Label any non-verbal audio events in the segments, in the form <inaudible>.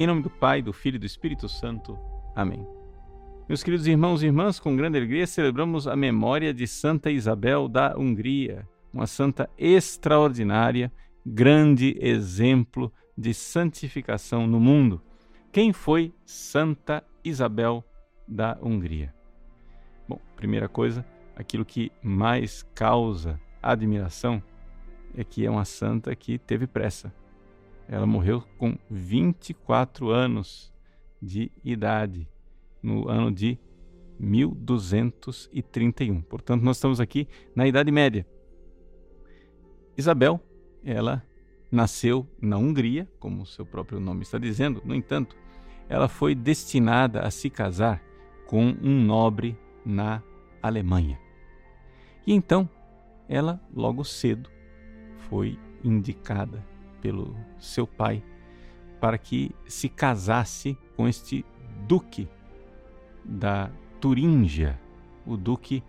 Em nome do Pai, do Filho e do Espírito Santo. Amém. Meus queridos irmãos e irmãs, com grande alegria celebramos a memória de Santa Isabel da Hungria, uma santa extraordinária, grande exemplo de santificação no mundo. Quem foi Santa Isabel da Hungria? Bom, primeira coisa, aquilo que mais causa admiração é que é uma santa que teve pressa. Ela morreu com 24 anos de idade, no ano de 1231. Portanto, nós estamos aqui na Idade Média. Isabel, ela nasceu na Hungria, como seu próprio nome está dizendo, no entanto, ela foi destinada a se casar com um nobre na Alemanha. E então, ela logo cedo foi indicada pelo seu pai para que se casasse com este duque da Turíngia, o duque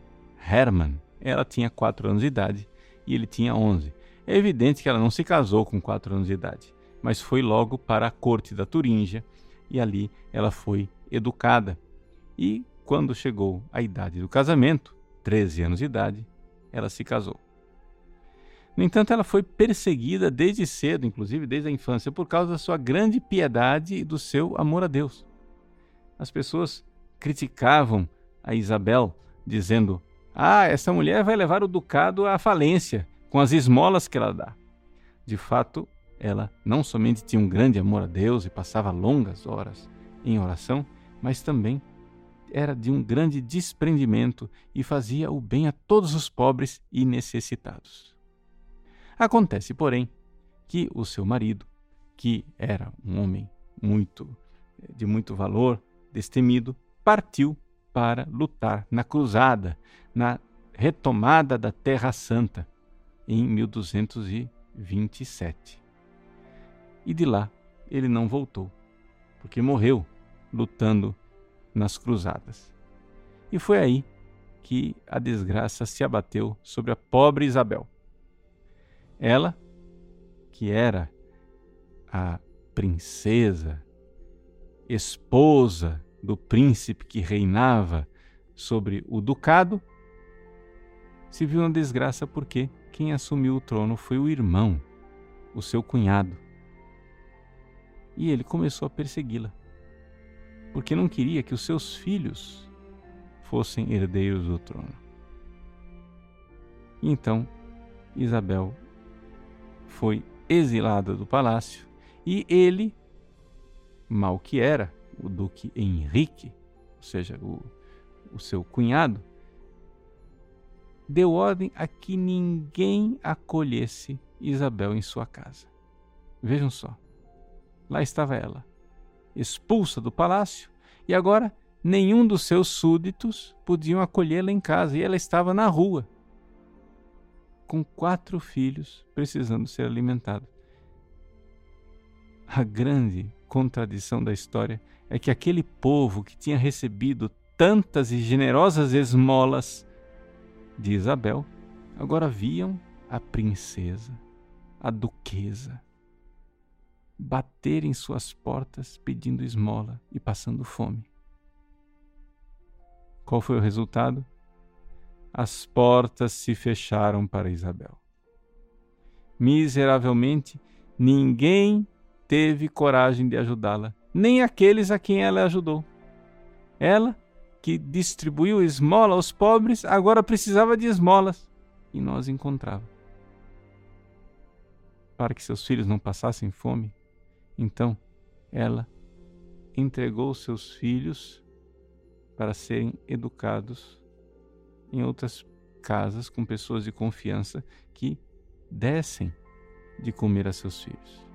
Hermann. Ela tinha quatro anos de idade e ele tinha onze. É evidente que ela não se casou com quatro anos de idade, mas foi logo para a corte da Turíngia e ali ela foi educada. E quando chegou a idade do casamento, 13 anos de idade, ela se casou. No entanto, ela foi perseguida desde cedo, inclusive desde a infância, por causa da sua grande piedade e do seu amor a Deus. As pessoas criticavam a Isabel, dizendo: Ah, essa mulher vai levar o ducado à falência com as esmolas que ela dá. De fato, ela não somente tinha um grande amor a Deus e passava longas horas em oração, mas também era de um grande desprendimento e fazia o bem a todos os pobres e necessitados. Acontece, porém, que o seu marido, que era um homem muito de muito valor, destemido, partiu para lutar na cruzada, na retomada da Terra Santa em 1227. E de lá ele não voltou, porque morreu lutando nas cruzadas. E foi aí que a desgraça se abateu sobre a pobre Isabel. Ela, que era a princesa, esposa do príncipe que reinava sobre o ducado, se viu na desgraça porque quem assumiu o trono foi o irmão, o seu cunhado. E ele começou a persegui-la, porque não queria que os seus filhos fossem herdeiros do trono. Então Isabel foi exilada do palácio e ele, mal que era, o duque Henrique, ou seja, o, o seu cunhado, deu ordem a que ninguém acolhesse Isabel em sua casa. Vejam só, lá estava ela, expulsa do palácio, e agora nenhum dos seus súditos podiam acolhê-la em casa, e ela estava na rua, com quatro filhos precisando ser alimentados. A grande contradição da história é que aquele povo que tinha recebido tantas e generosas esmolas de Isabel, agora viam a princesa, a duquesa, bater em suas portas pedindo esmola e passando fome. Qual foi o resultado? As portas se fecharam para Isabel. Miseravelmente, ninguém teve coragem de ajudá-la, nem aqueles a quem ela ajudou. Ela que distribuiu esmola aos pobres, agora precisava de esmolas e nós encontrava. Para que seus filhos não passassem fome, então ela entregou seus filhos para serem educados em outras casas com pessoas de confiança que dessem de comer a seus filhos.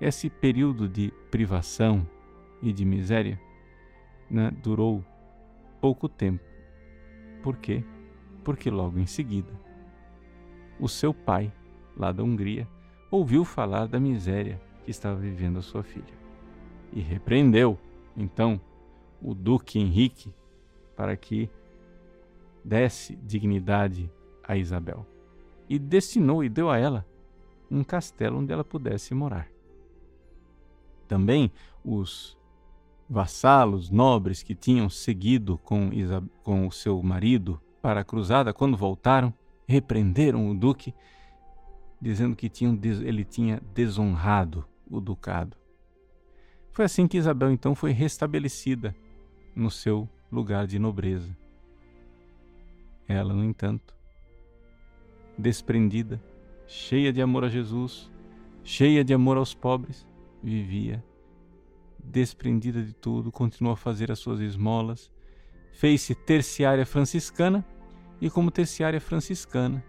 Esse período de privação e de miséria né, durou pouco tempo. Por quê? Porque logo em seguida, o seu pai, lá da Hungria, ouviu falar da miséria que estava vivendo a sua filha e repreendeu, então, o Duque Henrique para que desse dignidade a Isabel e destinou e deu a ela um castelo onde ela pudesse morar. Também os vassalos nobres que tinham seguido com, com o seu marido para a cruzada, quando voltaram, repreenderam o duque, dizendo que tinham, ele tinha desonrado o ducado. Foi assim que Isabel então foi restabelecida no seu lugar de nobreza. Ela, no entanto, desprendida, cheia de amor a Jesus, cheia de amor aos pobres, vivia desprendida de tudo, continuou a fazer as suas esmolas, fez-se terciária franciscana e, como terciária franciscana,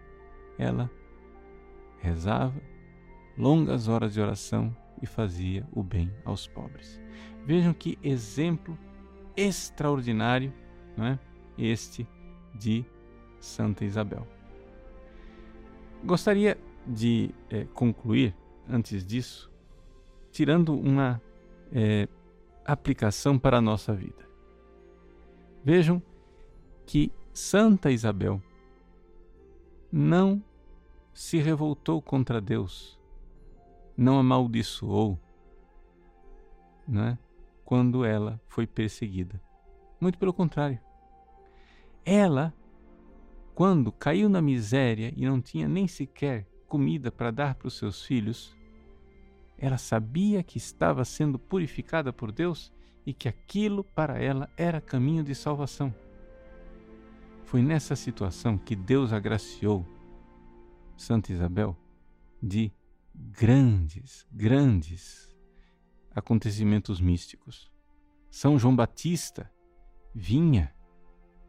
ela rezava longas horas de oração e fazia o bem aos pobres. Vejam que exemplo extraordinário não é? este de Santa Isabel. Gostaria de é, concluir, antes disso, tirando uma é, aplicação para a nossa vida. Vejam que Santa Isabel não se revoltou contra Deus, não amaldiçoou, né, quando ela foi perseguida. Muito pelo contrário. Ela, quando caiu na miséria e não tinha nem sequer comida para dar para os seus filhos, ela sabia que estava sendo purificada por Deus e que aquilo para ela era caminho de salvação. Foi nessa situação que Deus agraciou Santa Isabel de grandes, grandes acontecimentos místicos. São João Batista vinha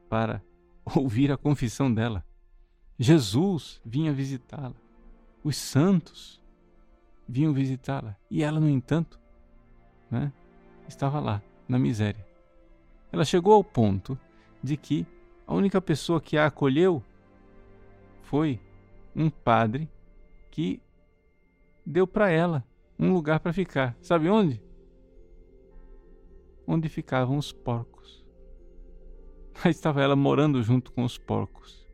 para <laughs> ouvir a confissão dela. Jesus vinha visitá-la. Os santos vinham visitá-la. E ela, no entanto, né, estava lá, na miséria. Ela chegou ao ponto de que a única pessoa que a acolheu foi um padre que deu para ela um lugar para ficar. Sabe onde? Onde ficavam os porcos. <laughs> Lá estava ela morando junto com os porcos,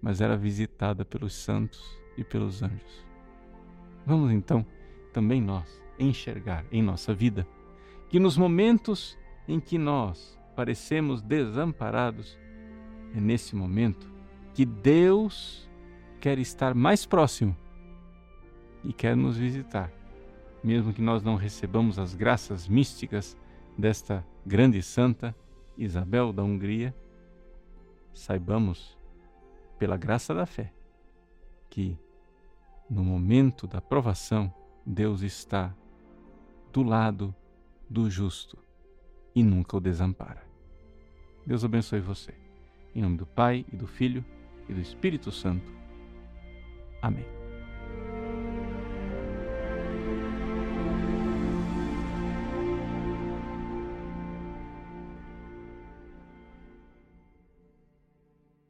mas era visitada pelos santos e pelos anjos. Vamos então, também nós, enxergar em nossa vida que nos momentos em que nós parecemos desamparados, é nesse momento que Deus quer estar mais próximo e quer nos visitar. Mesmo que nós não recebamos as graças místicas desta grande santa Isabel da Hungria, saibamos, pela graça da fé, que no momento da provação, Deus está do lado do justo e nunca o desampara. Deus abençoe você. Em nome do Pai e do Filho e do Espírito Santo. Amém.